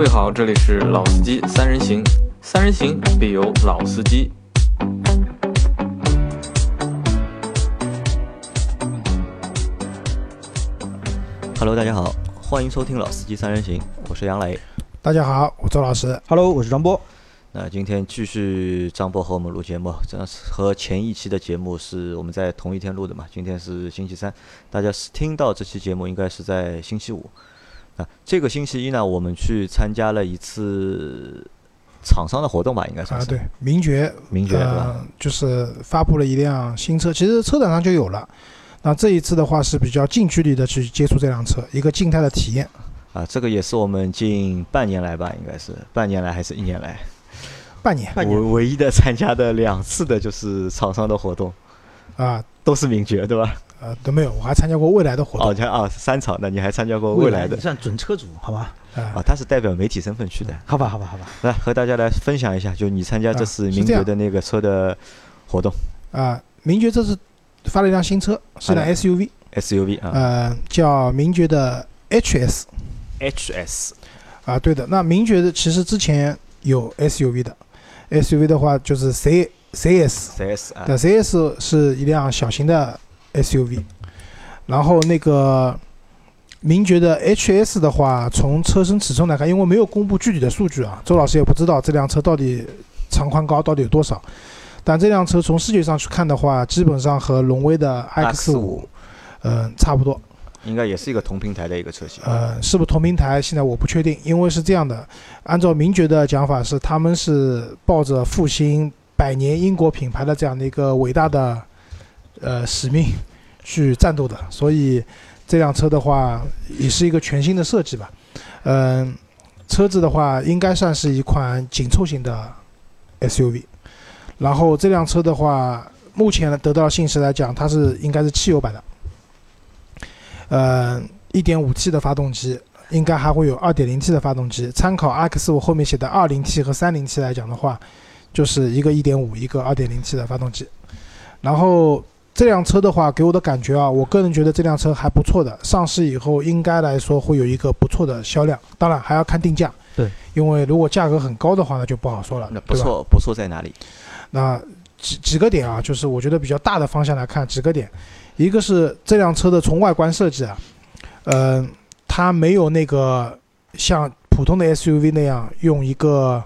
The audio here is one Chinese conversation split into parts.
位好，这里是老司机三人行，三人行必有老司机。Hello，大家好，欢迎收听《老司机三人行》，我是杨磊。大家好，我周老师。Hello，我是张波。那今天继续张波和我们录节目，这样是和前一期的节目是我们在同一天录的嘛？今天是星期三，大家是听到这期节目应该是在星期五。那这个星期一呢，我们去参加了一次厂商的活动吧，应该算是啊，对，名爵，名爵对就是发布了一辆新车，其实车展上就有了。那这一次的话是比较近距离的去接触这辆车，一个静态的体验。啊，这个也是我们近半年来吧，应该是半年来还是一年来，半年半年唯唯一的参加的两次的就是厂商的活动，啊，都是名爵对吧？呃都没有，我还参加过未来的活哦，动你看啊，三场，那你还参加过未来的你算准车主，好吧？啊啊？他是代表媒体身份去的。好吧，好吧，好吧。来和大家来分享一下，就你参加这次名爵的那个车的活动啊，名爵这次发了一辆新车，是辆 SUV，SUV 啊呃，叫名爵的 HS，HS 啊，对的。那名爵的其实之前有 SUV 的，SUV 的话就是 C CS，CS 啊对，CS 是一辆小型的 SUV，然后那个名爵的 HS 的话，从车身尺寸来看，因为没有公布具体的数据啊，周老师也不知道这辆车到底长宽高到底有多少。但这辆车从视觉上去看的话，基本上和荣威的 X 五，嗯、差不多。应该也是一个同平台的一个车型。呃，是不是同平台？现在我不确定，因为是这样的，按照名爵的讲法是，他们是抱着复兴百年英国品牌的这样的一个伟大的呃使命去战斗的，所以这辆车的话也是一个全新的设计吧。嗯、车子的话应该算是一款紧凑型的 SUV，然后这辆车的话，目前得到信息来讲，它是应该是汽油版的。呃，一点五 T 的发动机，应该还会有二点零 T 的发动机。参考 X 五后面写的二零 T 和三零 T 来讲的话，就是一个一点五，一个二点零 T 的发动机。然后这辆车的话，给我的感觉啊，我个人觉得这辆车还不错的。上市以后应该来说会有一个不错的销量，当然还要看定价。对，因为如果价格很高的话，那就不好说了，那不错，不错在哪里？那几几个点啊，就是我觉得比较大的方向来看，几个点，一个是这辆车的从外观设计啊，嗯、它没有那个像普通的 SUV 那样用一个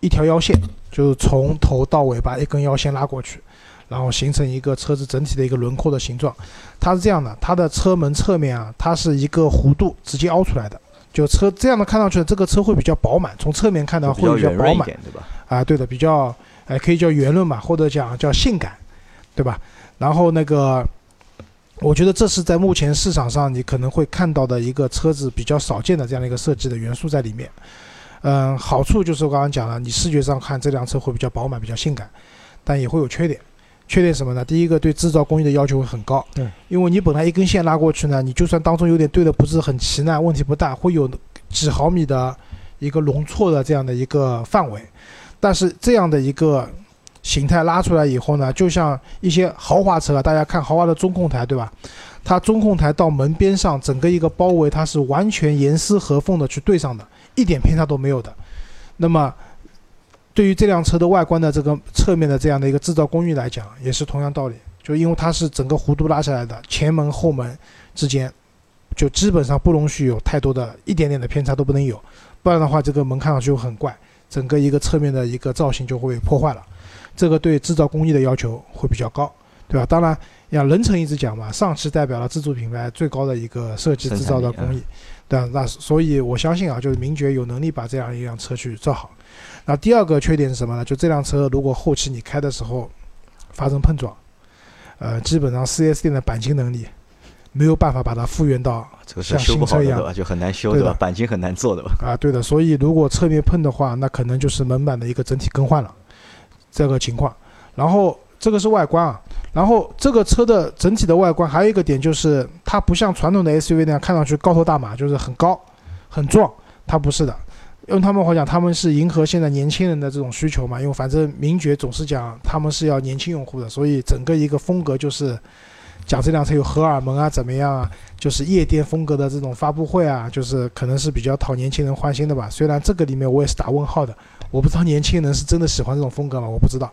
一条腰线，就是从头到尾把一根腰线拉过去，然后形成一个车子整体的一个轮廓的形状。它是这样的，它的车门侧面啊，它是一个弧度直接凹出来的，就车这样的看上去，这个车会比较饱满，从侧面看到会比较饱满。对吧？啊，对的，比较，哎，可以叫圆润吧，或者讲叫性感，对吧？然后那个，我觉得这是在目前市场上你可能会看到的一个车子比较少见的这样的一个设计的元素在里面。嗯，好处就是我刚刚讲了，你视觉上看这辆车会比较饱满、比较性感，但也会有缺点。缺点什么呢？第一个，对制造工艺的要求会很高。对，因为你本来一根线拉过去呢，你就算当中有点对的不是很齐呢，问题不大，会有几毫米的一个容错的这样的一个范围。但是这样的一个形态拉出来以后呢，就像一些豪华车啊，大家看豪华的中控台，对吧？它中控台到门边上整个一个包围，它是完全严丝合缝的去对上的，一点偏差都没有的。那么，对于这辆车的外观的这个侧面的这样的一个制造工艺来讲，也是同样道理，就因为它是整个弧度拉下来的，前门后门之间就基本上不容许有太多的一点点的偏差都不能有，不然的话这个门看上去就很怪。整个一个侧面的一个造型就会破坏了，这个对制造工艺的要求会比较高，对吧？当然，像人成一直讲嘛，上汽代表了自主品牌最高的一个设计制造的工艺，对吧？那所以我相信啊，就是名爵有能力把这样一辆车去造好。那第二个缺点是什么呢？就这辆车如果后期你开的时候发生碰撞，呃，基本上 4S 店的钣金能力没有办法把它复原到像新车一样？就很难修，对吧？钣金很难做的吧？啊，对的，所以如果侧面碰的话，那可能就是门板的一个整体更换了，这个情况。然后这个是外观啊，然后这个车的整体的外观还有一个点就是，它不像传统的 SUV 那样看上去高头大马，就是很高很壮，它不是的。用他们话讲，他们是迎合现在年轻人的这种需求嘛，因为反正名爵总是讲他们是要年轻用户的，所以整个一个风格就是讲这辆车有荷尔蒙啊，怎么样啊？就是夜店风格的这种发布会啊，就是可能是比较讨年轻人欢心的吧。虽然这个里面我也是打问号的，我不知道年轻人是真的喜欢这种风格吗？我不知道。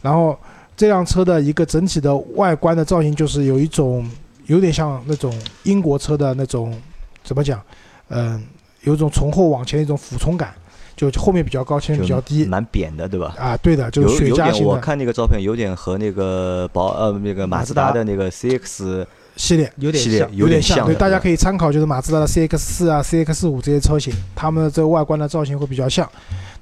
然后这辆车的一个整体的外观的造型，就是有一种有点像那种英国车的那种怎么讲？嗯，有种从后往前的一种俯冲感，就后面比较高，前面比较低。蛮扁的，对吧？啊，对的，就有是雪茄型的我看那个照片有点和那个宝呃那个马自达的那个 CX 系列。有点像，有点像，对，大家可以参考，就是马自达的 CX 四啊、CX 五这些车型，它们的这个外观的造型会比较像。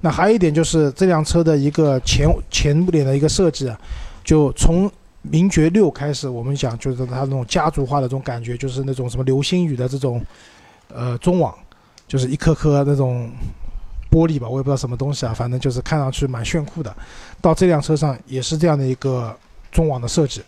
那还有一点就是这辆车的一个前前脸的一个设计啊，就从名爵六开始，我们讲就是它那种家族化的这种感觉，就是那种什么流星雨的这种呃中网，就是一颗颗那种玻璃吧，我也不知道什么东西啊，反正就是看上去蛮炫酷的。到这辆车上也是这样的一个中网的设计。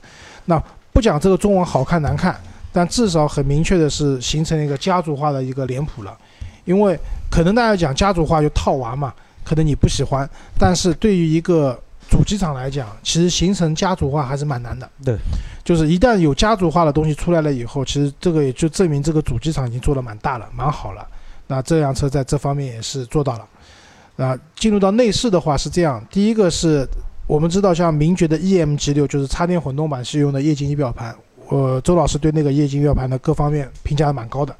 那不讲这个中网好看难看，但至少很明确的是形成了一个家族化的一个脸谱了。因为可能大家讲家族化就套娃嘛，可能你不喜欢，但是对于一个主机厂来讲，其实形成家族化还是蛮难的。对，就是一旦有家族化的东西出来了以后，其实这个也就证明这个主机厂已经做得蛮大了，蛮好了。那这辆车在这方面也是做到了。啊，进入到内饰的话是这样，第一个是我们知道像名爵的 EMG 六就是插电混动版是用的液晶仪表盘，呃，周老师对那个液晶仪表盘的各方面评价蛮高的。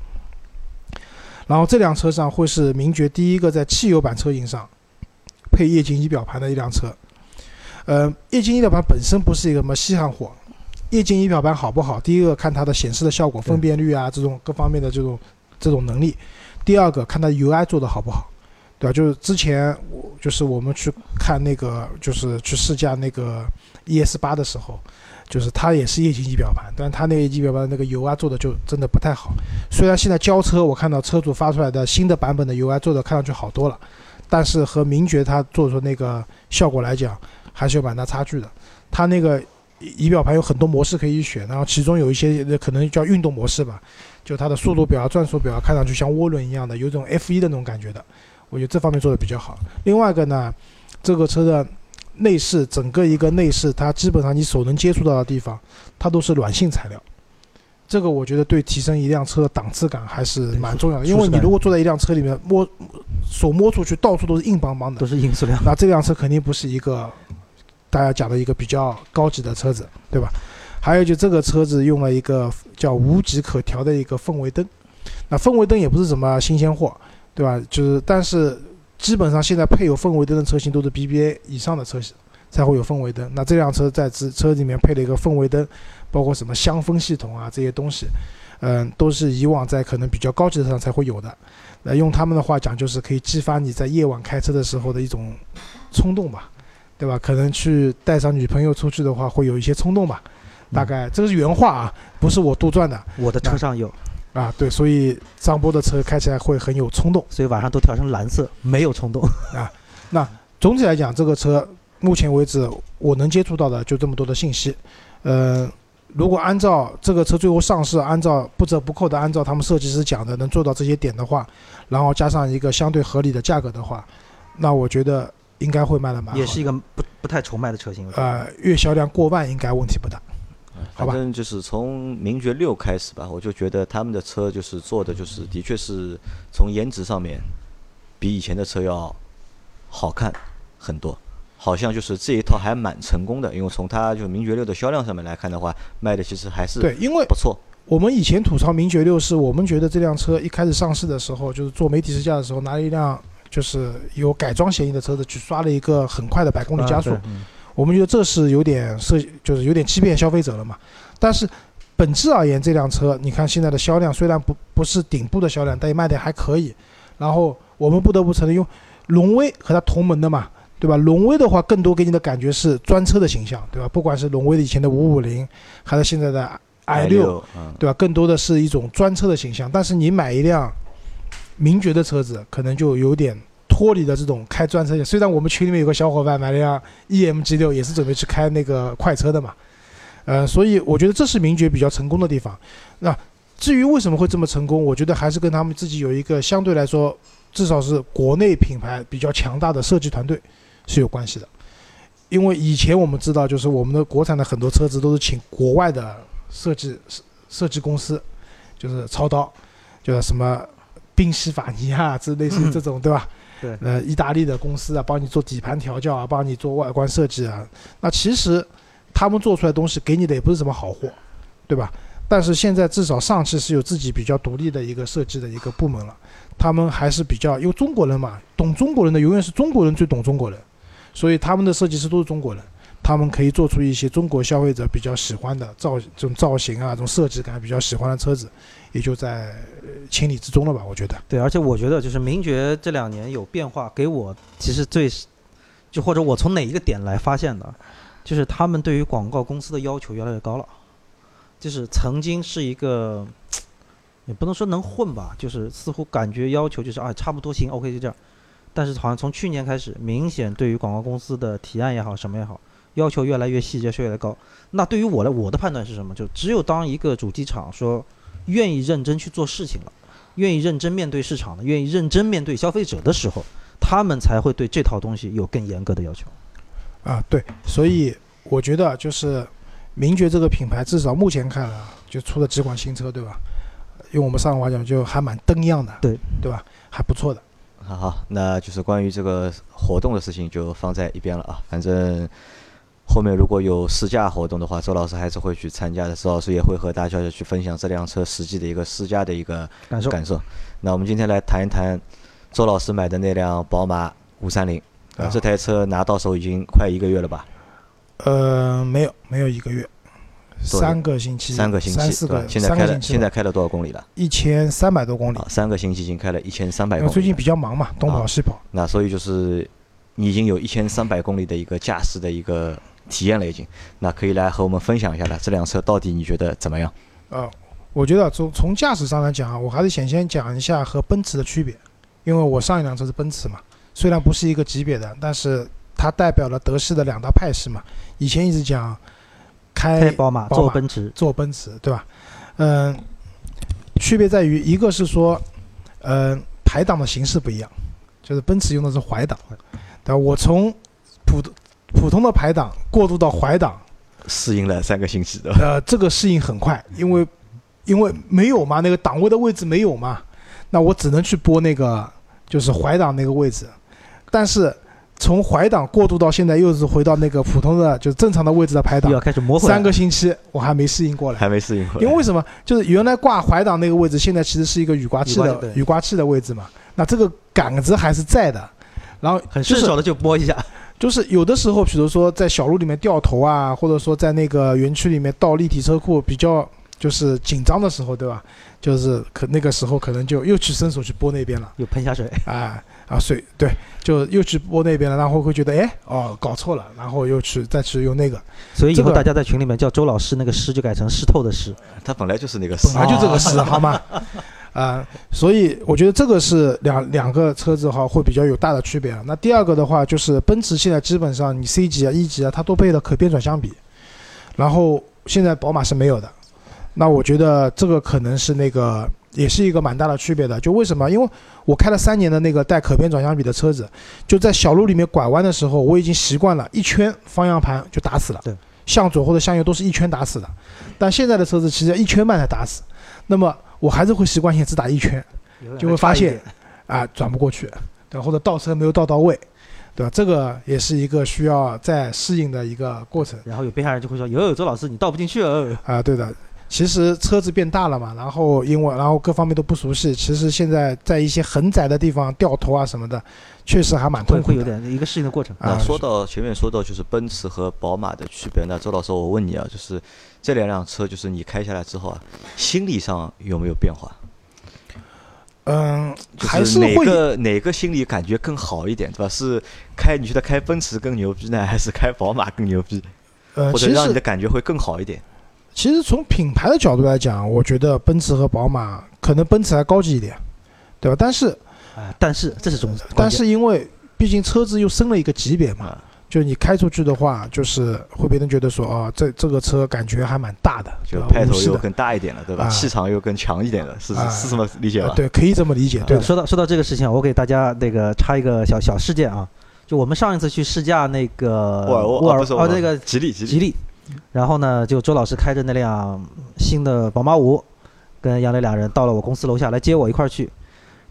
然后这辆车上会是名爵第一个在汽油版车型上配液晶仪表盘的一辆车。呃，液晶仪表盘本身不是一个什么稀罕货，液晶仪表盘好不好，第一个看它的显示的效果、分辨率啊，这种各方面的这种这种能力；第二个看它 UI 做的好不好。对吧？就是之前我就是我们去看那个，就是去试驾那个 ES 八的时候，就是它也是液晶仪表盘，但它那个液晶表盘那个 UI 做的就真的不太好。虽然现在交车，我看到车主发出来的新的版本的 UI 做的看上去好多了，但是和名爵它做出那个效果来讲，还是有蛮大差距的。它那个仪表盘有很多模式可以选，然后其中有一些可能叫运动模式吧，就它的速度表、转速表看上去像涡轮一样的，有种 F1 的那种感觉的。我觉得这方面做的比较好。另外一个呢，这个车的内饰，整个一个内饰，它基本上你手能接触到的地方，它都是软性材料。这个我觉得对提升一辆车的档次感还是蛮重要的。因为你如果坐在一辆车里面摸手摸出去，到处都是硬邦邦的都，是硬塑料。那这辆车肯定不是一个大家讲的一个比较高级的车子，对吧？还有就这个车子用了一个叫无极可调的一个氛围灯，那氛围灯也不是什么新鲜货。对吧？就是，但是基本上现在配有氛围灯的车型都是 BBA 以上的车型才会有氛围灯。那这辆车在车车里面配了一个氛围灯，包括什么香氛系统啊这些东西，嗯，都是以往在可能比较高级的车上才会有的。那用他们的话讲，就是可以激发你在夜晚开车的时候的一种冲动吧，对吧？可能去带上女朋友出去的话，会有一些冲动吧。大概这个是原话啊，不是我杜撰的我的车上有，啊。对，所以张波的车开起来会很有冲动。所以晚上都调成蓝色，没有冲动 啊。那。总体来讲，这个车目前为止我能接触到的就这么多的信息。呃，如果按照这个车最后上市，按照不折不扣的按照他们设计师讲的能做到这些点的话，然后加上一个相对合理的价格的话，那我觉得应该会卖的蛮好的。也是一个不不太愁卖的车型。呃月销量过万应该问题不大。好吧反正就是从名爵六开始吧，我就觉得他们的车就是做的就是的确是从颜值上面比以前的车要好看很多，好像就是这一套还蛮成功的，因为从它就名爵六的销量上面来看的话，卖的其实还是对，因为不错。我们以前吐槽名爵六是我们觉得这辆车一开始上市的时候，就是做媒体试驾的时候，拿了一辆就是有改装嫌疑的车子去刷了一个很快的百公里加速，我们觉得这是有点涉，就是有点欺骗消费者了嘛。但是本质而言，这辆车你看现在的销量虽然不不是顶部的销量，但也卖的还可以。然后我们不得不承认，用荣威和它同门的嘛，对吧？荣威的话，更多给你的感觉是专车的形象，对吧？不管是荣威的以前的五五零，还是现在的 i 六，对吧？更多的是一种专车的形象。但是你买一辆名爵的车子，可能就有点脱离了这种开专车。虽然我们群里面有个小伙伴买了辆 EMG 六，也是准备去开那个快车的嘛，呃，所以我觉得这是名爵比较成功的地方。那至于为什么会这么成功，我觉得还是跟他们自己有一个相对来说，至少是国内品牌比较强大的设计团队是有关系的。因为以前我们知道，就是我们的国产的很多车子都是请国外的设计设计公司，就是操刀，就是什么宾夕法尼亚，这类似这种，对吧？对呃，意大利的公司啊，帮你做底盘调教啊，帮你做外观设计啊。那其实他们做出来的东西给你的也不是什么好货，对吧？但是现在至少上汽是有自己比较独立的一个设计的一个部门了，他们还是比较因为中国人嘛，懂中国人的永远是中国人最懂中国人，所以他们的设计师都是中国人，他们可以做出一些中国消费者比较喜欢的造这种造型啊，这种设计感比较喜欢的车子，也就在情理之中了吧？我觉得。对，而且我觉得就是名爵这两年有变化，给我其实最，就或者我从哪一个点来发现的，就是他们对于广告公司的要求越来越高了，就是曾经是一个，也不能说能混吧，就是似乎感觉要求就是啊差不多行，OK 就这样，但是好像从去年开始，明显对于广告公司的提案也好，什么也好，要求越来越细，节越来越高。那对于我来，我的判断是什么？就只有当一个主机厂说愿意认真去做事情了。愿意认真面对市场的，愿意认真面对消费者的时候，他们才会对这套东西有更严格的要求。啊，对，所以我觉得就是名爵这个品牌，至少目前看啊，就出了几款新车，对吧？用我们上海话讲，就还蛮登样的，对对吧？还不错的。好好，那就是关于这个活动的事情就放在一边了啊。反正后面如果有试驾活动的话，周老师还是会去参加的。周老师也会和大家去分享这辆车实际的一个试驾的一个感受感受。那我们今天来谈一谈周老师买的那辆宝马五三零。这台车拿到手已经快一个月了吧？呃，没有，没有一个月，三个星期，三个星期，三四个，？对吧现在开了，现在开了多少公里了？一千三百多公里啊，，三个星期已经开了一千三百公里最近比较忙嘛，东跑啊西跑。那所以就是你已经有一千三百公里的一个驾驶的一个体验了，已经。那可以来和我们分享一下了，这辆车到底你觉得怎么样？呃，我觉得从从驾驶上来讲啊，我还是想先讲一下和奔驰的区别，因为我上一辆车是奔驰嘛，虽然不是一个级别的，但是它代表了德系的两大派系嘛。以前一直讲开开宝马，宝马做奔驰，坐奔驰，对吧？嗯，区别在于一个是说，嗯，排档的形式不一样，就是奔驰用的是怀档，对吧？我从普普通的排档过渡到怀档，适应了三个星期的，呃，这个适应很快，因为因为没有嘛，那个档位的位置没有嘛，那我只能去拨那个就是怀档那个位置，但是从怀档过渡到现在又是回到那个普通的就是正常的位置的排档要，开始磨三个星期我还没适应过来。还没适应过来。因为为什么？就是原来挂怀档那个位置，现在其实是一个雨刮器的雨刮器的位置嘛。那这个杆子还是在的，然后很顺手的就拨一下。就是有的时候，比如说在小路里面掉头啊，或者说在那个园区里面倒立体车库比较就是紧张的时候，对吧？就是可那个时候可能就又去伸手去拨那边了，又喷下水，啊啊水对，就又去拨那边了，然后会觉得哎哦搞错了，然后又去再去用那个，所以以后大家在群里面叫周老师那个湿就改成湿透的湿。他本来就是那个本来就这个湿 好吗？啊、所以我觉得这个是两两个车子哈会比较有大的区别啊。那第二个的话就是奔驰现在基本上你 C 级啊、E 级啊，它都配了可变转向比，然后现在宝马是没有的。那我觉得这个可能是那个也是一个蛮大的区别的。就为什么？因为我开了三年的那个带可变转向比的车子，就在小路里面拐弯的时候，我已经习惯了，一圈方向盘就打死了。对，向左或者向右都是一圈打死的。但现在的车子其实一圈半才打死，那么我还是会习惯性只打一圈。就会发现啊转不过去，对吧，或者倒车没有倒到位，对吧？这个也是一个需要再适应的一个过程然后有边上人就会说：“有有周老师，你倒不进去哦。啊，对的。其实车子变大了嘛，然后因为然后各方面都不熟悉，其实现在在一些很窄的地方掉头啊什么的，确实还蛮”痛苦的。会有点一个适应的过程。啊那说到前面说到就是奔驰和宝马的区别，那周老师我问你啊，就是这两辆车，就是你开下来之后啊，心理上有没有变化？嗯，还是会哪个哪个心理感觉更好一点，对吧？是开你觉得开奔驰更牛逼呢，还是开宝马更牛逼，呃，或者其实让你的感觉会更好一点？其实从品牌的角度来讲，我觉得奔驰和宝马可能奔驰还高级一点，对吧？但是哎，但是这是中，但是因为毕竟车子又升了一个级别嘛，啊，就你开出去的话，就是会别人觉得说，哦，这这个车感觉还蛮大的，就派头又更大一点了，对吧？啊。气场又更强一点了，是啊。是是这么理解吧？啊对，可以这么理解，对，说到说到这个事情啊，我给大家那个插一个小小事件啊，就我们上一次去试驾那个沃尔沃沃尔沃尔沃哦那个吉利。吉利，然后呢，就周老师开着那辆新的宝马五，跟杨磊俩人到了我公司楼下来接我一块儿去。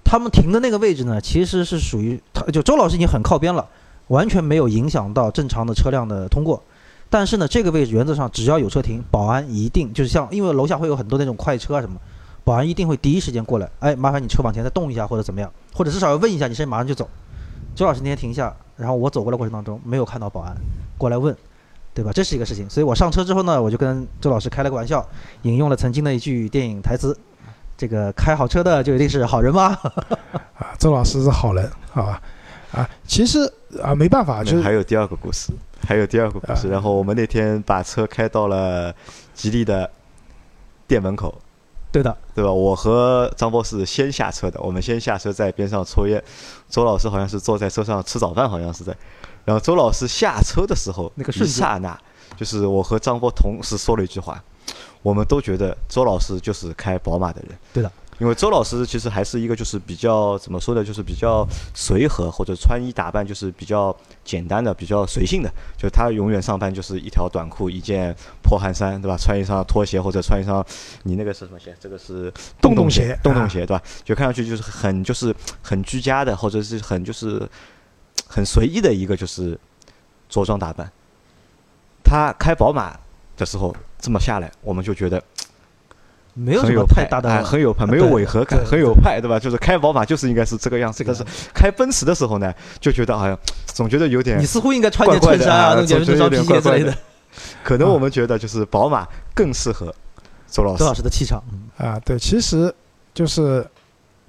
他们停的那个位置呢，其实是属于他，就周老师已经很靠边了，完全没有影响到正常的车辆的通过。但是呢，这个位置原则上只要有车停，保安一定就是像，因为楼下会有很多那种快车啊什么，保安一定会第一时间过来，哎，麻烦你车往前再动一下或者怎么样，或者至少要问一下，你现在马上就走。周老师那天停下，然后我走过来过程当中没有看到保安过来问，对吧？这是一个事情。所以我上车之后呢，我就跟周老师开了个玩笑，引用了曾经的一句电影台词：“这个开好车的就一定是好人吗？”啊，周老师是好人，好吧？啊，其实啊没办法，就是还有第二个故事，还有第二个故事。啊然后我们那天把车开到了吉利的店门口，对的，对吧？我和张博士先下车的，我们先下车在边上抽烟，周老师好像是坐在车上吃早饭，好像是在。然后周老师下车的时候，那个瞬间刹那，就是我和张波同时说了一句话，我们都觉得周老师就是开宝马的人。对的，因为周老师其实还是一个就是比较怎么说呢，就是比较随和或者穿衣打扮就是比较简单的、比较随性的。就他永远上班就是一条短裤、一件破汗衫，对吧？穿一双拖鞋或者穿一双你那个是什么鞋？这个是洞洞鞋啊洞洞鞋，对吧？就看上去就是很就是很居家的，或者是很就是很随意的一个就是着装打扮。他开宝马的时候这么下来，我们就觉得 没有什很有派么太大的，哎很有派，没有违和感，很有派，对吧？就是开宝马就是应该是这个样子，但是开奔驰的时候呢，就觉得好像 总觉得有点你，似乎应该穿件衬衫啊，啊弄件皮鞋之类怪怪的。可能我们觉得就是宝马更适合周老师周老。师的气场，嗯啊，对，其实就是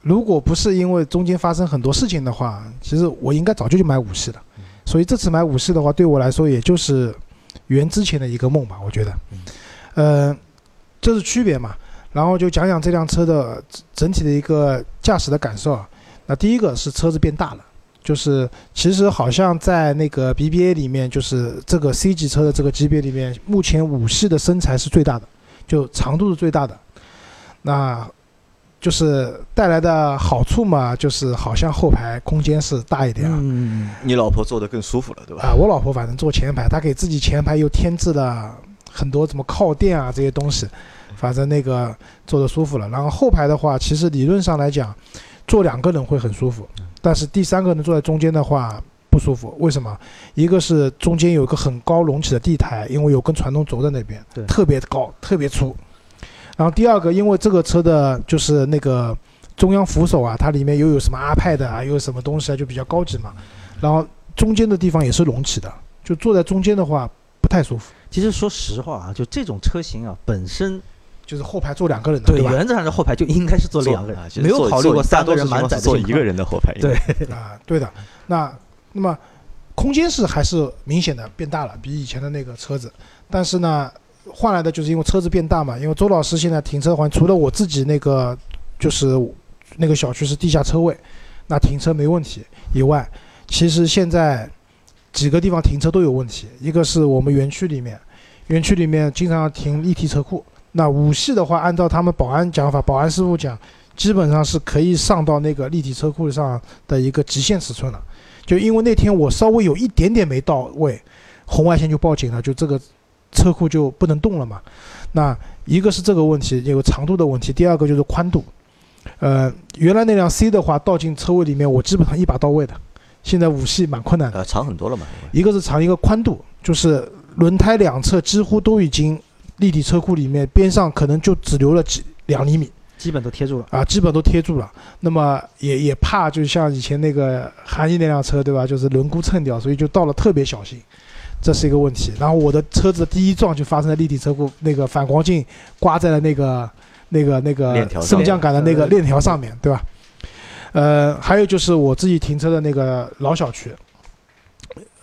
如果不是因为中间发生很多事情的话，其实我应该早就去买五系了。所以这次买五系的话，对我来说也就是圆之前的一个梦吧，我觉得。呃，这是区别嘛。然后就讲讲这辆车的整整体的一个驾驶的感受啊。那第一个是车子变大了。就是其实好像在那个 BBA 里面，就是这个 C 级车的这个级别里面，目前五系的身材是最大的，就长度是最大的。那就是带来的好处嘛，就是好像后排空间是大一点啊。嗯，你老婆坐得更舒服了，对吧？啊，我老婆反正坐前排，她给自己前排又添置了很多什么靠垫啊这些东西，反正那个坐的舒服了。然后后排的话，其实理论上来讲，坐两个人会很舒服，但是第三个人坐在中间的话不舒服。为什么？一个是中间有一个很高隆起的地台，因为有根传动轴在那边，特别高，特别粗。然后第二个，因为这个车的就是那个中央扶手啊，它里面又有什么 iPad 啊，又有什么东西啊，就比较高级嘛。然后中间的地方也是隆起的，就坐在中间的话不太舒服，其实说实话啊，就这种车型啊，本身就是后排坐两个人的，对对吧？原则上是后排就应该是坐两个人啊，其实没有考虑过大多三个人满载的坐一个人的后排。对，啊，对的。那那么空间是还是明显的变大了，比以前的那个车子。但是呢，换来的就是因为车子变大嘛。因为周老师现在停车环除了我自己那个就是那个小区是地下车位，那停车没问题以外，其实现在几个地方停车都有问题。一个是我们园区里面，园区里面经常停立体车库。那五系的话，按照他们保安讲法，保安师傅讲，基本上是可以上到那个立体车库上的一个极限尺寸了。就因为那天我稍微有一点点没到位，红外线就报警了，就这个车库就不能动了嘛。那一个是这个问题，有长度的问题；第二个就是宽度。呃，原来那辆 C 的话，倒进车位里面，我基本上一把到位的。现在五系蛮困难的，呃，长很多了嘛。一个是长，一个宽度，就是轮胎两侧几乎都已经立体车库里面边上可能就只留了几两厘米。基本都贴住了。啊，基本都贴住了。那么也也怕，就像以前那个韩毅那辆车，对吧？就是轮毂蹭掉，所以就倒了特别小心，这是一个问题。然后我的车子的第一撞就发生在立体车库，那个反光镜刮在了那个那个那个升降杆的那个链条上面，对吧？呃，还有就是我自己停车的那个老小区，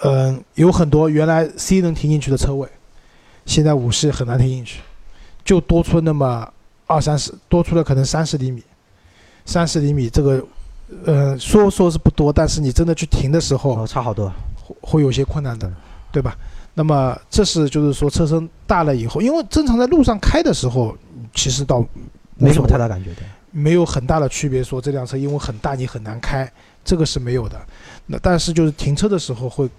嗯、有很多原来 C 能停进去的车位，现在五系很难停进去，就多出那么二三十，多出了可能三十厘米，三十厘米这个，呃，说说是不多，但是你真的去停的时候哦，差好多。会会有些困难的，对吧？那么这是就是说车身大了以后，因为正常在路上开的时候，其实倒没什么太大感觉的。没有很大的区别，说这辆车因为很大你很难开，这个是没有的。那但是就是停车的时候会，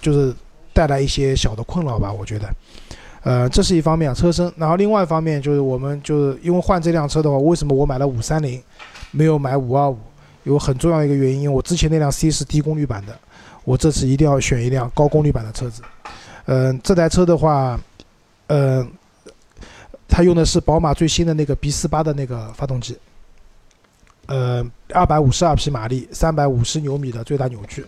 就是带来一些小的困扰吧，我觉得。呃，这是一方面啊，车身。然后另外一方面就是我们就是因为换这辆车的话，为什么我买了五三零，没有买五二五？有很重要一个原因，我之前那辆 C 是低功率版的，我这次一定要选一辆高功率版的车子。嗯、这台车的话，嗯、它用的是宝马最新的那个 B 四八的那个发动机，呃，二百五十二匹马力，三百五十牛米的最大扭矩。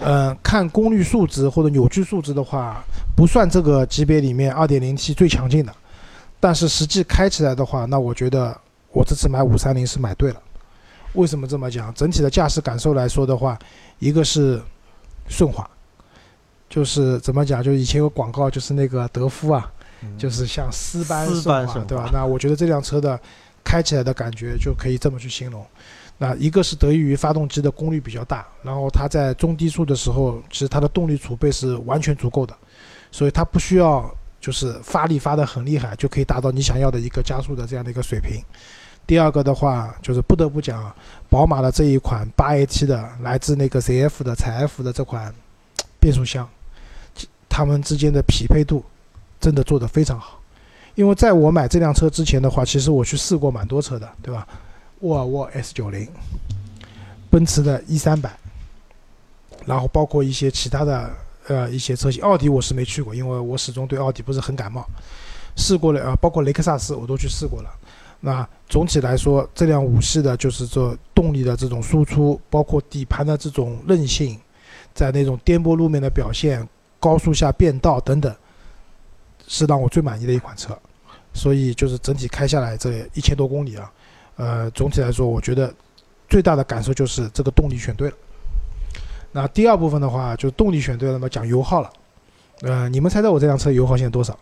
嗯、看功率数值或者扭矩数值的话，不算这个级别里面 2.0T 最强劲的，但是实际开起来的话，那我觉得我这次买530是买对了。为什么这么讲？整体的驾驶感受来说的话，一个是顺滑，就是怎么讲？就以前有广告，就是那个德芙啊，就是像丝般丝顺滑，般顺滑？对吧那我觉得这辆车的开起来的感觉就可以这么去形容。那一个是得益于发动机的功率比较大，然后它在中低速的时候，其实它的动力储备是完全足够的，所以它不需要就是发力发得很厉害，就可以达到你想要的一个加速的这样的一个水平。第二个的话，就是不得不讲，宝马的这一款八 AT 的来自那个 ZF 的采埃孚的这款变速箱，它们之间的匹配度真的做得非常好。因为在我买这辆车之前的话，其实我去试过蛮多车的，对吧？沃尔沃 S 九零，奔驰的 E 三百，然后包括一些其他的呃一些车型，奥迪我是没去过，因为我始终对奥迪不是很感冒。试过了啊、呃，包括雷克萨斯我都去试过了。那总体来说，这辆五系的就是这动力的这种输出，包括底盘的这种韧性，在那种颠簸路面的表现、高速下变道等等，是让我最满意的一款车。所以就是整体开下来这一千多公里啊，呃，总体来说，我觉得最大的感受就是这个动力选对了。那第二部分的话，就动力选对了嘛，讲油耗了。呃，你们猜猜我这辆车油耗现在多少？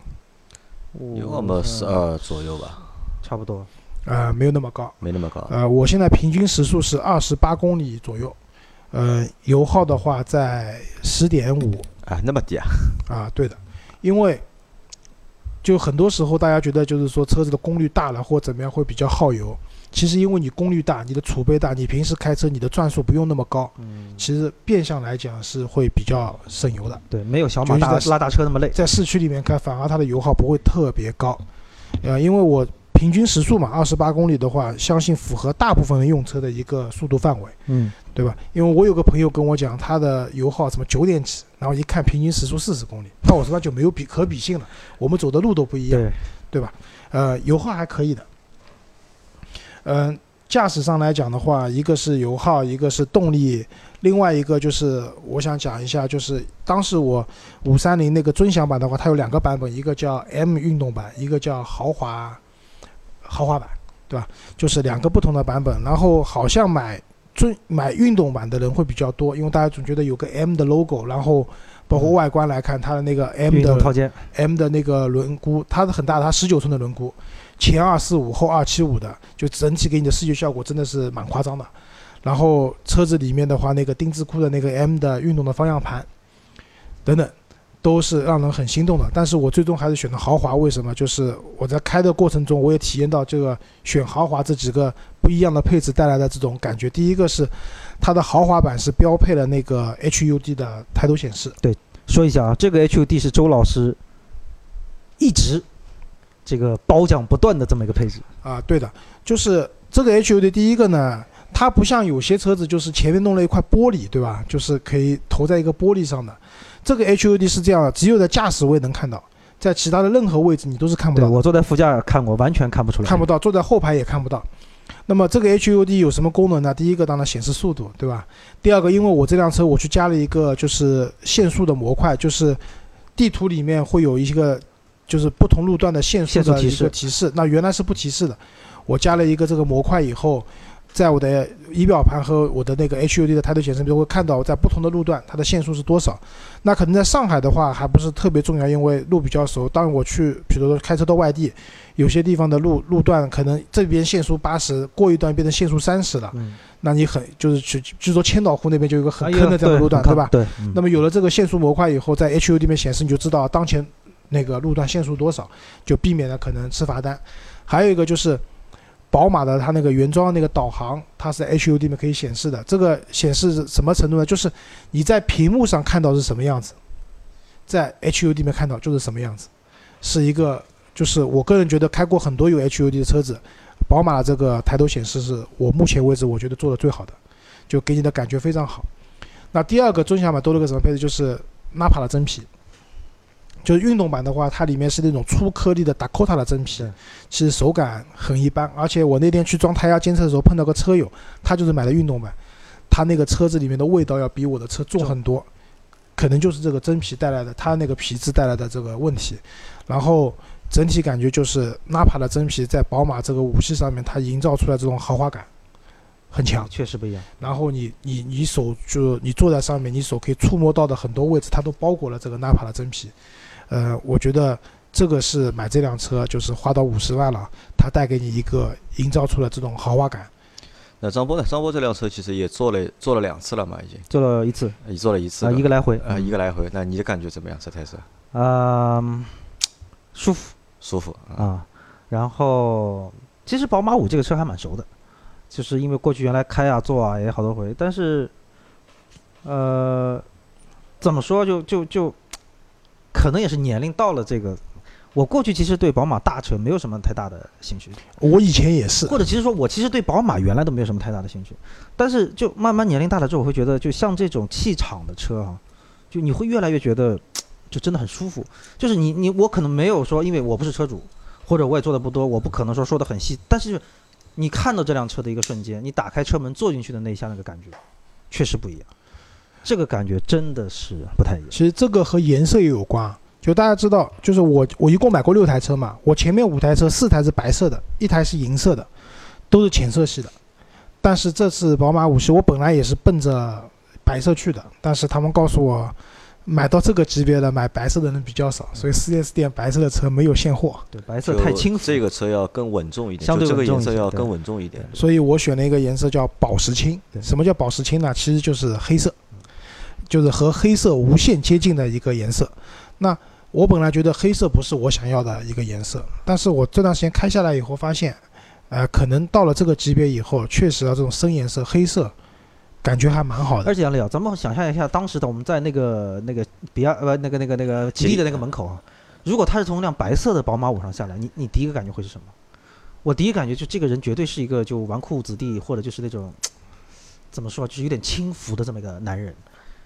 油耗么十二左右吧，差不多。呃，没有那么高。没那么高。呃，我现在平均时速是二十八公里左右，呃，油耗的话在十点五啊，那么低啊？啊，对的，因为就很多时候大家觉得就是说车子的功率大了或怎么样会比较耗油，其实因为你功率大，你的储备大，你平时开车你的转速不用那么高，嗯，其实变相来讲是会比较省油的。对，没有小马大拉大车那么累。在市区里面开，反而它的油耗不会特别高，呃，因为我平均时速嘛，二十八公里的话，相信符合大部分人用车的一个速度范围。嗯，对吧？因为我有个朋友跟我讲，他的油耗什么九点几，然后一看平均时速四十公里，那我说那就没有比可比性了，我们走的路都不一样，对，对吧？呃，油耗还可以的。嗯、驾驶上来讲的话，一个是油耗，一个是动力，另外一个就是我想讲一下，就是当时我五三零那个尊享版的话，它有两个版本，一个叫 M 运动版，一个叫豪华豪华版，对吧？就是两个不同的版本，然后好像买尊买运动版的人会比较多，因为大家总觉得有个 M 的 logo，然后包括外观来看，它的那个 M 的套的件，M 的那个轮毂，它是很大，它十九寸的轮毂，前二四五后二七五的，就整体给你的视觉效果真的是蛮夸张的。然后车子里面的话，那个丁字裤的那个 M 的运动的方向盘，等等，都是让人很心动的。但是我最终还是选的豪华，为什么？就是我在开的过程中，我也体验到这个选豪华这几个不一样的配置带来的这种感觉。第一个是它的豪华版是标配了那个 HUD 的抬头显示，对说一下啊，这个 HUD 是周老师一直这个褒奖不断的这么一个配置。啊，对的，就是这个 HUD 第一个呢，它不像有些车子就是前面弄了一块玻璃，对吧？就是可以投在一个玻璃上的。这个 HUD 是这样的，只有在驾驶位能看到，在其他的任何位置你都是看不到我坐在副驾看过，完全看不出来。看不到，坐在后排也看不到。那么这个 HUD 有什么功能呢？第一个当然显示速度，对吧？第二个，因为我这辆车我去加了一个就是限速的模块，就是地图里面会有一个就是不同路段的限速的提示提示，那原来是不提示的，我加了一个这个模块以后，在我的仪表盘和我的那个 HUD 的抬头显示都会看到在不同的路段它的限速是多少。那可能在上海的话还不是特别重要，因为路比较熟。当我去，比如说开车到外地，有些地方的路路段可能这边限速八十，过一段变成限速三十了，嗯，那你很就是去，据说千岛湖那边就有一个很坑的这样的路段，对吧？？对对，嗯那么有了这个限速模块以后，在 HUD 里面显示，你就知道当前那个路段限速多少，就避免了可能吃罚单。还有一个就是宝马的它那个原装那个导航，它是 HUD 里面可以显示的。这个显示什么程度呢？就是你在屏幕上看到是什么样子，在 HUD 里面看到就是什么样子。是一个，就是我个人觉得开过很多有 HUD 的车子，宝马这个抬头显示是我目前为止我觉得做的最好的，就给你的感觉非常好。那第二个中享版多了个什么配置？就是纳帕的真皮，就是运动版的话，它里面是那种粗颗粒的 Dakota 的真皮，其实手感很一般。而且我那天去装胎压监测的时候碰到个车友，他就是买的运动版，他那个车子里面的味道要比我的车重很多，可能就是这个真皮带来的，它那个皮质带来的这个问题。然后整体感觉就是纳帕的真皮在宝马这个五系上面，它营造出来这种豪华感很强。确实不一样。然后你你你手就你坐在上面，你手可以触摸到的很多位置，它都包裹了这个纳帕的真皮。呃，我觉得这个是买这辆车就是花到五十万了，它带给你一个营造出了这种豪华感。那张波呢？张波这辆车其实也做了做了两次了嘛，已经，做了一次也做了一次啊、了一个来回，呃一个来回。那你的感觉怎么样？这台车啊、舒服舒服啊？啊。然后其实宝马五这个车还蛮熟的，就是因为过去原来开啊坐啊也好多回，但是呃怎么说就就就可能也是年龄到了这个。我过去其实对宝马大车没有什么太大的兴趣，我以前也是，或者其实说我其实对宝马原来都没有什么太大的兴趣，但是就慢慢年龄大了之后，我会觉得就像这种气场的车啊，就你会越来越觉得 就真的很舒服。就是你你我可能没有说，因为我不是车主，或者我也做的不多，我不可能说说的很细，但是你看到这辆车的一个瞬间，你打开车门坐进去的那一下那个感觉，确实不一样。这个感觉真的是不太一样。其实这个和颜色也有关啊。就大家知道，就是我我一共买过六台车嘛，我前面五台车四台是白色的，一台是银色的，都是浅色系的。但是这次宝马五系，我本来也是奔着白色去的，但是他们告诉我，买到这个级别的买白色的人比较少，所以 4S 店白色的车没有现货，对，白色太轻浮。这个车要更稳重一点，相对这个颜色要更稳重一点。所以我选了一个颜色叫宝石青。什么叫宝石青呢？其实就是黑色，就是和黑色无限接近的一个颜色。那我本来觉得黑色不是我想要的一个颜色，但是我这段时间开下来以后发现，呃，可能到了这个级别以后，确实啊，这种深颜色黑色，感觉还蛮好的。而且杨磊啊，咱们想象一下，当时的我们在那个那个比亚呃那个那个那个吉利的那个门口啊，如果他是从一辆白色的宝马五上下来，你你第一个感觉会是什么？我第一感觉就这个人绝对是一个就纨绔子弟，或者就是那种 怎么说，就是有点轻浮的这么一个男人。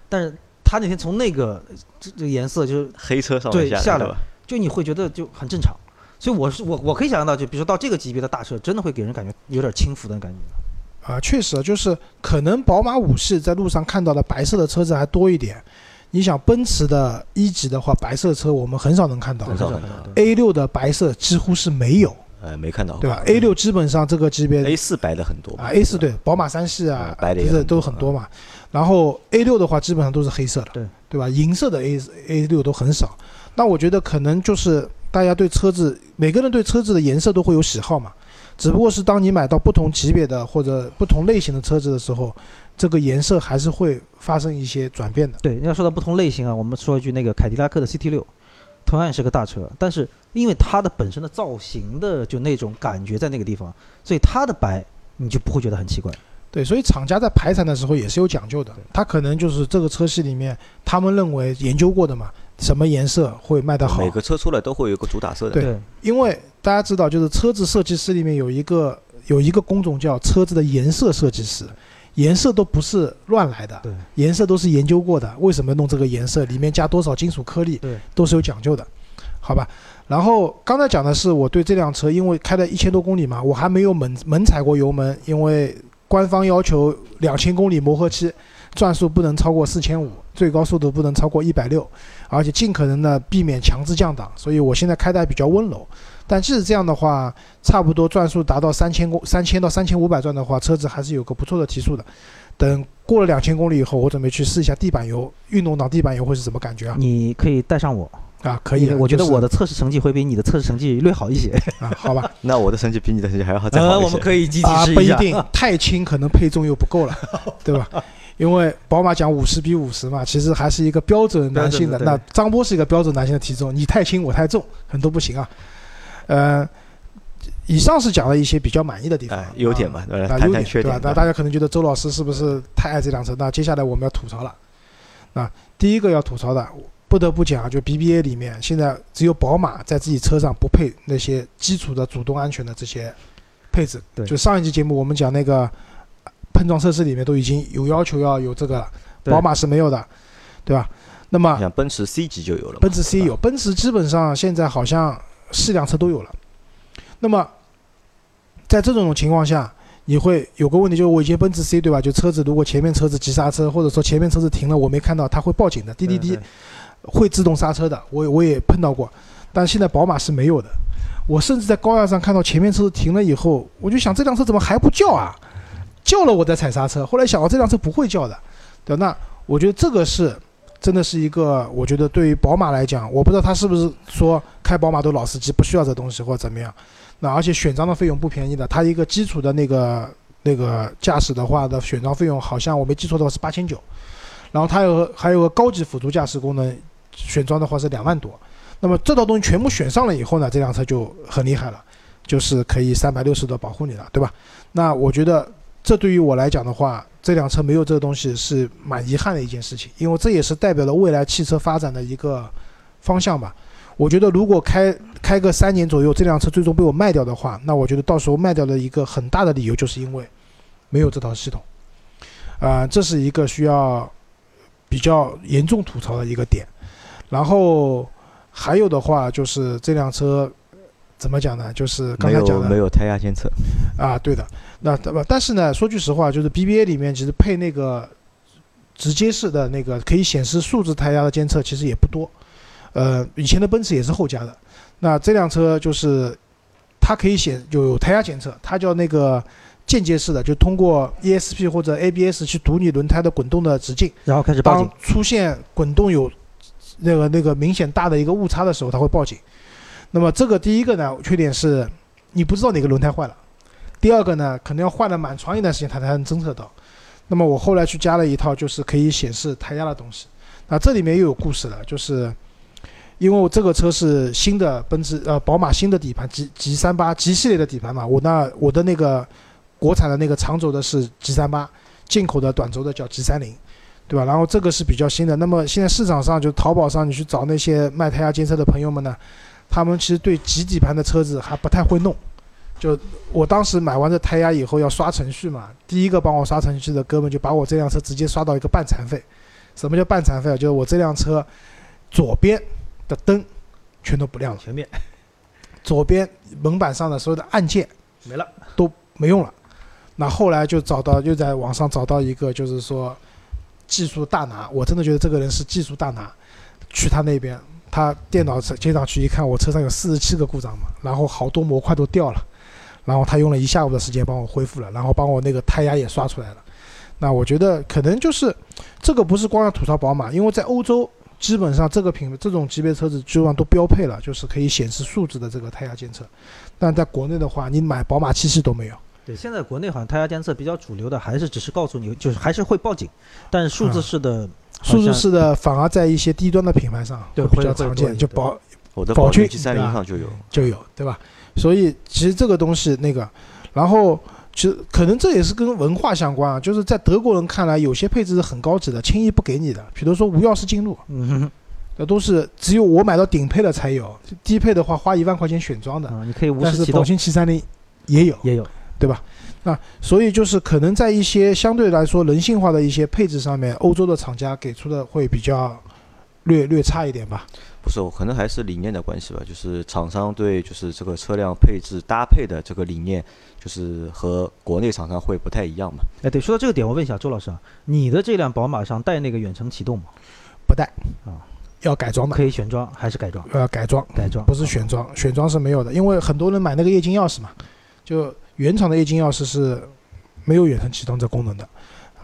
但是他那天从那个这这个颜色就是黑车上面对下来下对吧？就你会觉得就很正常。所以我是我我可以想象到，就比如说到这个级别的大车，真的会给人感觉有点轻浮的感觉。啊，确实就是可能宝马五系在路上看到的白色的车子还多一点。你想奔驰的一级的话，白色车我们很少能看到很少很看到 A 六的白色几乎是没有，呃，没看到，对吧？A 六基本上这个级别 A 四白的很多啊，A 四对，宝马三系啊嗯，白的都很多嘛。然后 A 六的话，基本上都是黑色的，对对吧？银色的 A A 六都很少。那我觉得可能就是大家对车子，每个人对车子的颜色都会有喜好嘛。只不过是当你买到不同级别的或者不同类型的车子的时候，这个颜色还是会发生一些转变的。对，要说到不同类型啊，我们说一句那个凯迪拉克的 CT 六，同样也是个大车，但是因为它的本身的造型的就那种感觉在那个地方，所以它的白你就不会觉得很奇怪。对，所以厂家在排产的时候也是有讲究的，他可能就是这个车系里面他们认为研究过的嘛，什么颜色会卖得好每。个车出来都会有一个主打色的。对因为大家知道，就是车子设计师里面有一个有一个工种叫车子的颜色设计师，颜色都不是乱来的，对颜色都是研究过的。为什么弄这个颜色？里面加多少金属颗粒，对，都是有讲究的，好吧？然后刚才讲的是我对这辆车，因为开了一千多公里嘛，我还没有猛猛踩过油门，因为官方要求两千公里磨合期，转速不能超过四千五，最高速度不能超过一百六，而且尽可能的避免强制降档，所以我现在开的还比较温柔。但即使这样的话，差不多转速达到三千公三千到三千五百转的话，车子还是有个不错的提速的。等过了两千公里以后，我准备去试一下地板油，运动档地板油会是什么感觉啊？你可以带上我，啊，可以的，我觉得我的测试成绩会比你的测试成绩略好一些。啊，好吧，那我的成绩比你的成绩还要再好一些。呃，我们可以集体啊。不一定，太轻可能配重又不够了，对吧？因为宝马讲五十比五十嘛，其实还是一个标准男性的。的那张波是一个标准男性的体重，你太轻，我太重，很多不行啊。呃，以上是讲了一些比较满意的地方，哎，优点嘛，对吧？啊，谈优点对吧谈缺点？。那大家可能觉得周老师是不是太爱这辆车？那接下来我们要吐槽了。那第一个要吐槽的，不得不讲，就 BBA 里面现在只有宝马在自己车上不配那些基础的主动安全的这些配置。对就上一期节目我们讲那个碰撞测试里面都已经有要求要有这个了，宝马是没有的，对吧？那么像奔驰 C 级就有了，奔驰 C 有，奔驰基本上现在好像四辆车都有了。那么在这种情况下，你会有个问题，就是我以前奔驰 C 对吧？就车子如果前面车子急刹车，或者说前面车子停了，我没看到，它会报警的，滴滴滴会自动刹车的。我我也碰到过，但现在宝马是没有的。我甚至在高压上看到前面车子停了以后，我就想这辆车怎么还不叫啊？叫了我再踩刹车。后来想，哦，这辆车不会叫的，对？那我觉得这个是真的是一个，我觉得对于宝马来讲，我不知道他是不是说开宝马都老司机不需要这东西或者怎么样。那而且选装的费用不便宜的，它一个基础的那个那个驾驶的话的选装费用，好像我没记错的话是八千九，然后它有还有个高级辅助驾驶功能，选装的话是两万多。那么这套东西全部选上了以后呢，这辆车就很厉害了，就是可以三百六十度保护你了，对吧？那我觉得这对于我来讲的话，这辆车没有这个东西是蛮遗憾的一件事情，因为这也是代表了未来汽车发展的一个方向吧。我觉得如果开开个三年左右，这辆车最终被我卖掉的话，那我觉得到时候卖掉的一个很大的理由就是因为没有这套系统，啊、这是一个需要比较严重吐槽的一个点。然后还有的话就是这辆车怎么讲呢？就是刚才讲的没有胎压监测，啊，对的，那对吧？但是呢，说句实话，就是 BBA 里面其实配那个直接式的那个可以显示数字胎压的监测其实也不多。呃，以前的奔驰也是后加的，那这辆车就是它可以显有胎压监测，它叫那个间接式的，就通过 ESP 或者 ABS 去读你轮胎的滚动的直径。然后开始当，出现滚动有那个那个明显大的一个误差的时候，它会报警。那么这个第一个呢，缺点是你不知道哪个轮胎坏了；第二个呢，可能要换了蛮长一段时间它才能侦测到。那么我后来去加了一套就是可以显示胎压的东西。那这里面又有故事了，就是因为我这个车是新的奔驰呃宝马新的底盘 G G 三八 G 系列的底盘嘛，我那我的那个国产的那个长轴的是 G 三八，进口的短轴的叫 G 三零。对吧？然后这个是比较新的。那么现在市场上就淘宝上，你去找那些卖胎压监测的朋友们呢，他们其实对几底盘的车子还不太会弄。就我当时买完这胎压以后要刷程序嘛，第一个帮我刷程序的哥们就把我这辆车直接刷到一个半残废。什么叫半残废啊？就是我这辆车左边的灯全都不亮了，前面左边门板上的所有的按键没了，都没用了。那后来就找到，又在网上找到一个，就是说技术大拿，我真的觉得这个人是技术大拿。去他那边，他电脑接上去一看，我车上有四十七个故障嘛，然后好多模块都掉了，然后他用了一下午的时间帮我恢复了，然后帮我那个胎压也刷出来了。那我觉得可能就是这个不是光要吐槽宝马，因为在欧洲基本上这个品这种级别车子基本上都标配了，就是可以显示数字的这个胎压监测。但在国内的话，你买宝马七系都没有。对，现在国内好像胎压监测比较主流的，还是只是告诉你，就是还是会报警，但是数字嗯式的好数字式的反而在一些低端的品牌上对会比较常见，就保我的宝骏宝骏 G 三零上就有。就有，对吧？所以其实这个东西那个，然后其实可能这也是跟文化相关啊，就是在德国人看来，有些配置是很高级的，轻易不给你的，比如说无钥匙进入，嗯哼。那都是只有我买到顶配的才有，低配的话花一万块钱选装的，啊，你可以无但是宝骏七三零也有，也有，对吧？那所以就是可能在一些相对来说人性化的一些配置上面，欧洲的厂家给出的会比较略略差一点吧。不是，可能还是理念的关系吧，就是厂商对就是这个车辆配置搭配的这个理念，就是和国内厂商会不太一样嘛。哎，对，说到这个点，我问一下周老师啊，你的这辆宝马上带那个远程启动吗？不带啊，要改装的，可以选装还是改装？呃，改装改装不是选装，选装是没有的，因为很多人买那个液晶钥匙嘛，就原厂的液晶钥匙是没有远程启动这功能的，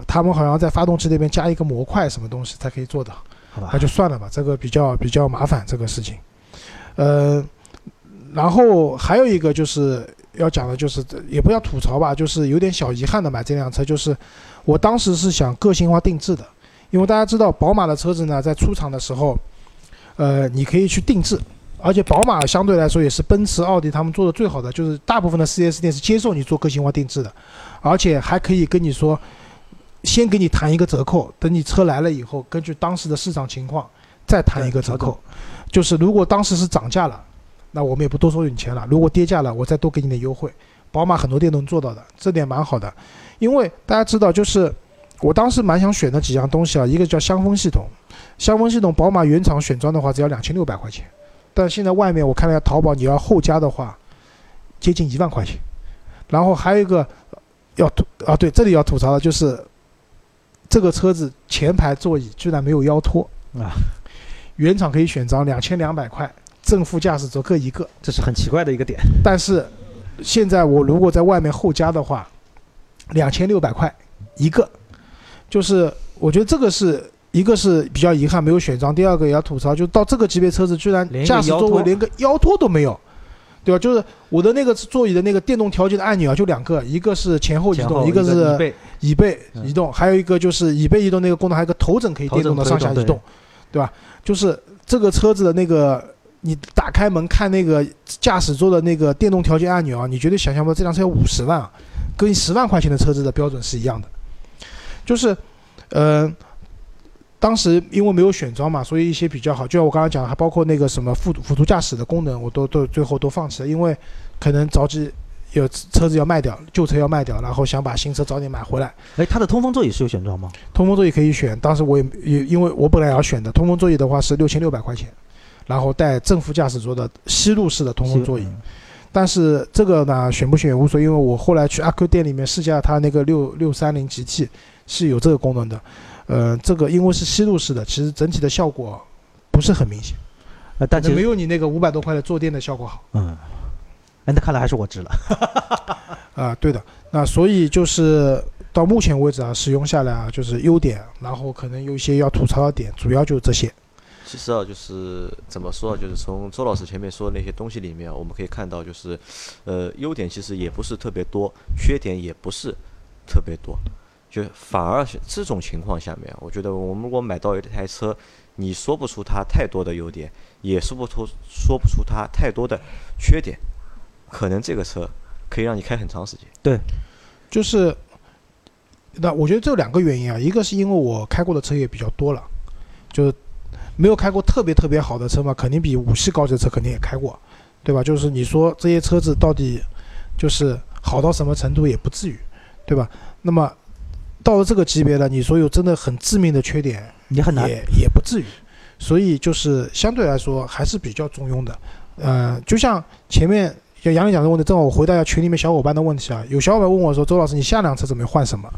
他们好像在发动机那边加一个模块什么东西才可以做的，好吧那？就算了吧，这个比较比较麻烦这个事情，呃，然后还有一个就是要讲的就是也不要吐槽吧，就是有点小遗憾的买这辆车，就是我当时是想个性化定制的，因为大家知道宝马的车子呢在出厂的时候，呃，你可以去定制。而且宝马相对来说也是奔驰、奥迪他们做的最好的，就是大部分的 4S 店是接受你做个性化定制的，而且还可以跟你说，先给你谈一个折扣，等你车来了以后，根据当时的市场情况再谈一个折扣，就是如果当时是涨价了，那我们也不多收你钱了；如果跌价了，我再多给你点优惠。宝马很多店都能做到的，这点蛮好的。因为大家知道，就是我当时蛮想选的几样东西啊，一个叫香风系统，香风系统宝马原厂选装的话只要两千六百块钱，但现在外面我看了一下淘宝，你要后加的话，接近一万块钱。然后还有一个要吐啊，对，这里要吐槽的就是这个车子前排座椅居然没有腰托啊，原厂可以选装两千两百块，正副驾驶座各一个，这是很奇怪的一个点。但是现在我如果在外面后加的话，两千六百块一个，就是我觉得这个是一个是比较遗憾没有选装，第二个也要吐槽，就到这个级别车子居然驾驶座位连个腰托都没有，对吧？就是我的那个座椅的那个电动调节的按钮啊，就两个，一个是前后移动，一个是椅背移动，还有一个就是椅背移动那个功能，还有一个头枕可以电动的上下移动，对吧？就是这个车子的那个，你打开门看那个驾驶座的那个电动调节按钮啊，你绝对想象不到这辆车要五十万啊，跟十万块钱的车子的标准是一样的。就是，呃，当时因为没有选装嘛，所以一些比较好，就像我刚刚讲的，还包括那个什么辅辅助驾驶的功能，我都都最后都放弃了，因为可能着急有车子要卖掉，旧车要卖掉，然后想把新车早点买回来。哎，它的通风座椅是有选装吗？通风座椅可以选，当时我也也因为我本来也要选的，通风座椅的话是六千六百块钱，然后带正副驾驶座的吸入式的通风座椅。嗯但是这个呢选不选无所谓，因为我后来去阿 Q 店里面试驾它那个六六三零 GT 是有这个功能的，呃，这个因为是吸入式的，其实整体的效果不是很明显，呃，但其实没有你那个五百多块的坐垫的效果好。嗯，哎，那看来还是我值了。啊、对的，那所以就是到目前为止啊，使用下来啊，就是优点，然后可能有一些要吐槽的点，主要就是这些。其实啊，就是怎么说啊，就是从周老师前面说的那些东西里面啊，我们可以看到，就是，呃，优点其实也不是特别多，缺点也不是特别多，就反而是这种情况下面啊，我觉得我们如果买到一台车，你说不出它太多的优点，也说不出说不出它太多的缺点，可能这个车可以让你开很长时间。对就是，那我觉得这两个原因啊，一个是因为我开过的车也比较多了，就是没有开过特别特别好的车嘛，肯定比五系高级的车肯定也开过，对吧？就是你说这些车子到底就是好到什么程度也不至于，对吧？那么到了这个级别了，你说有真的很致命的缺点也很难。也也不至于，所以就是相对来说还是比较中庸的。呃，就像前面像杨磊讲的问题，正好我回答一下群里面小伙伴的问题啊。有小伙伴问我说：“周老师，你下辆车准备换什么？”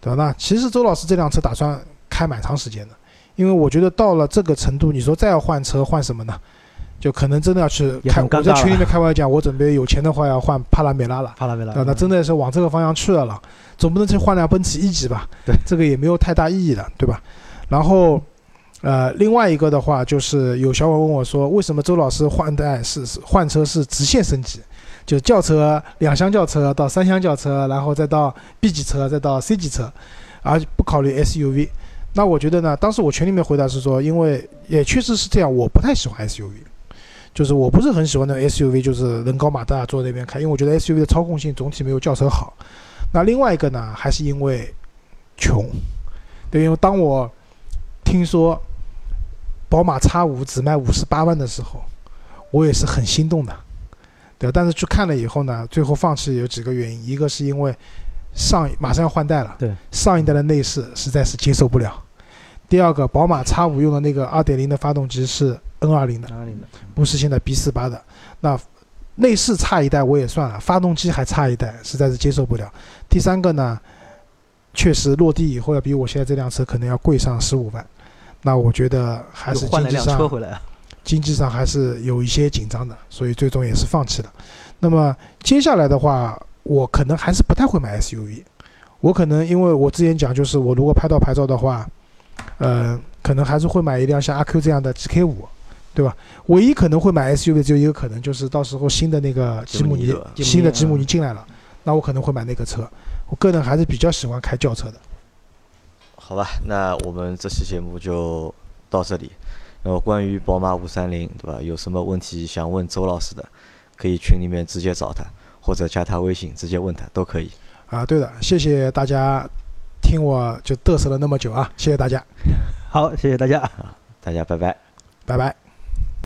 对吧？那其实周老师这辆车打算开蛮长时间的，因为我觉得到了这个程度，你说再要换车换什么呢？就可能真的要去开。我在群里面开玩笑讲，我准备有钱的话要换帕拉梅拉了。帕拉梅拉对，那真的是往这个方向去了了，总不能去换辆奔驰 E 级吧？对，这个也没有太大意义的，对吧？然后，呃，另外一个的话，就是有小伙问我说，为什么周老师换代是是换车是直线升级？就轿车两厢轿车到三厢轿车，然后再到 B 级车，再到 C 级车，而不考虑 SUV。那我觉得呢，当时我群里面回答是说，因为也确实是这样，我不太喜欢 SUV，就是我不是很喜欢那 SUV，就是人高马大坐在那边开，因为我觉得 SUV 的操控性总体没有轿车好。那另外一个呢，还是因为穷，对，因为当我听说宝马 X 五只卖五十八万的时候，我也是很心动的，对，但是去看了以后呢，最后放弃有几个原因，一个是因为上马上要换代了，对，上一代的内饰实在是接受不了。第二个，宝马 X 五用的那个2.0的发动机是 N20 的，哪里的？不是现在 B 四八的。那内饰差一代我也算了，发动机还差一代，实在是接受不了。第三个呢，确实落地以后要比我现在这辆车可能要贵上十五万，那我觉得还是经济上。经济上还是有一些紧张的，所以最终也是放弃了。那么接下来的话，我可能还是不太会买 SUV。我可能因为我之前讲，就是我如果拍到牌照的话，呃，可能还是会买一辆像阿 Q 这样的 GK 五，对吧？唯一可能会买 SUV 只有一个可能，就是到时候新的那个吉姆尼新的吉姆嗯尼进来了，那我可能会买那个车。我个人还是比较喜欢开轿车的。好吧，那我们这期节目就到这里。然后关于宝马五三零，对吧？有什么问题想问周老师的，可以群里面直接找他，或者加他微信直接问他都可以。啊，对的，谢谢大家听我就嘚瑟了那么久啊，谢谢大家。好，谢谢大家。大家拜拜。拜拜。